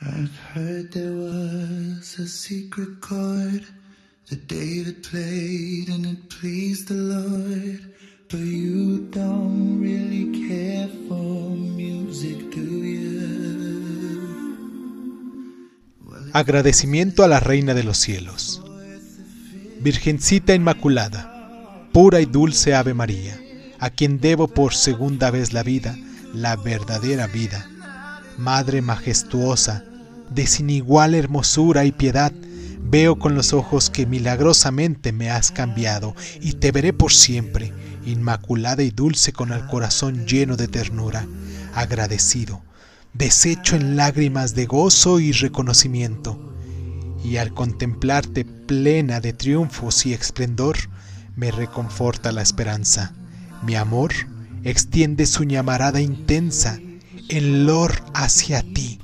I've heard there was a secret chord that David played and it pleased the Lord. But you don't really care for music, do you? Agradecimiento a la Reina de los Cielos. Virgencita Inmaculada, pura y dulce Ave María, a quien debo por segunda vez la vida, la verdadera vida. Madre majestuosa, de sin igual hermosura y piedad, veo con los ojos que milagrosamente me has cambiado y te veré por siempre, inmaculada y dulce con el corazón lleno de ternura, agradecido, deshecho en lágrimas de gozo y reconocimiento. Y al contemplarte plena de triunfos y esplendor, me reconforta la esperanza. Mi amor extiende su llamarada intensa en lor hacia ti,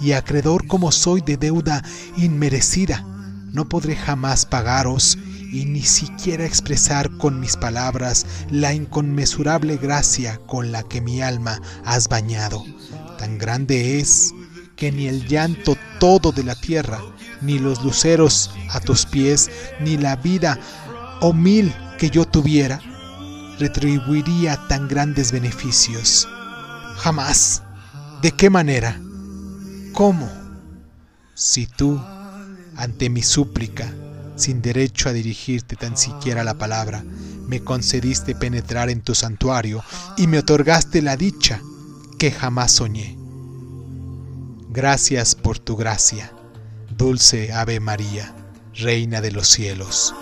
y acreedor como soy de deuda inmerecida, no podré jamás pagaros y ni siquiera expresar con mis palabras la inconmensurable gracia con la que mi alma has bañado. Tan grande es que ni el llanto todo de la tierra, ni los luceros a tus pies, ni la vida o mil que yo tuviera, retribuiría tan grandes beneficios. Jamás. ¿De qué manera? ¿Cómo? Si tú, ante mi súplica, sin derecho a dirigirte tan siquiera la palabra, me concediste penetrar en tu santuario y me otorgaste la dicha que jamás soñé. Gracias por tu gracia, dulce Ave María, Reina de los cielos.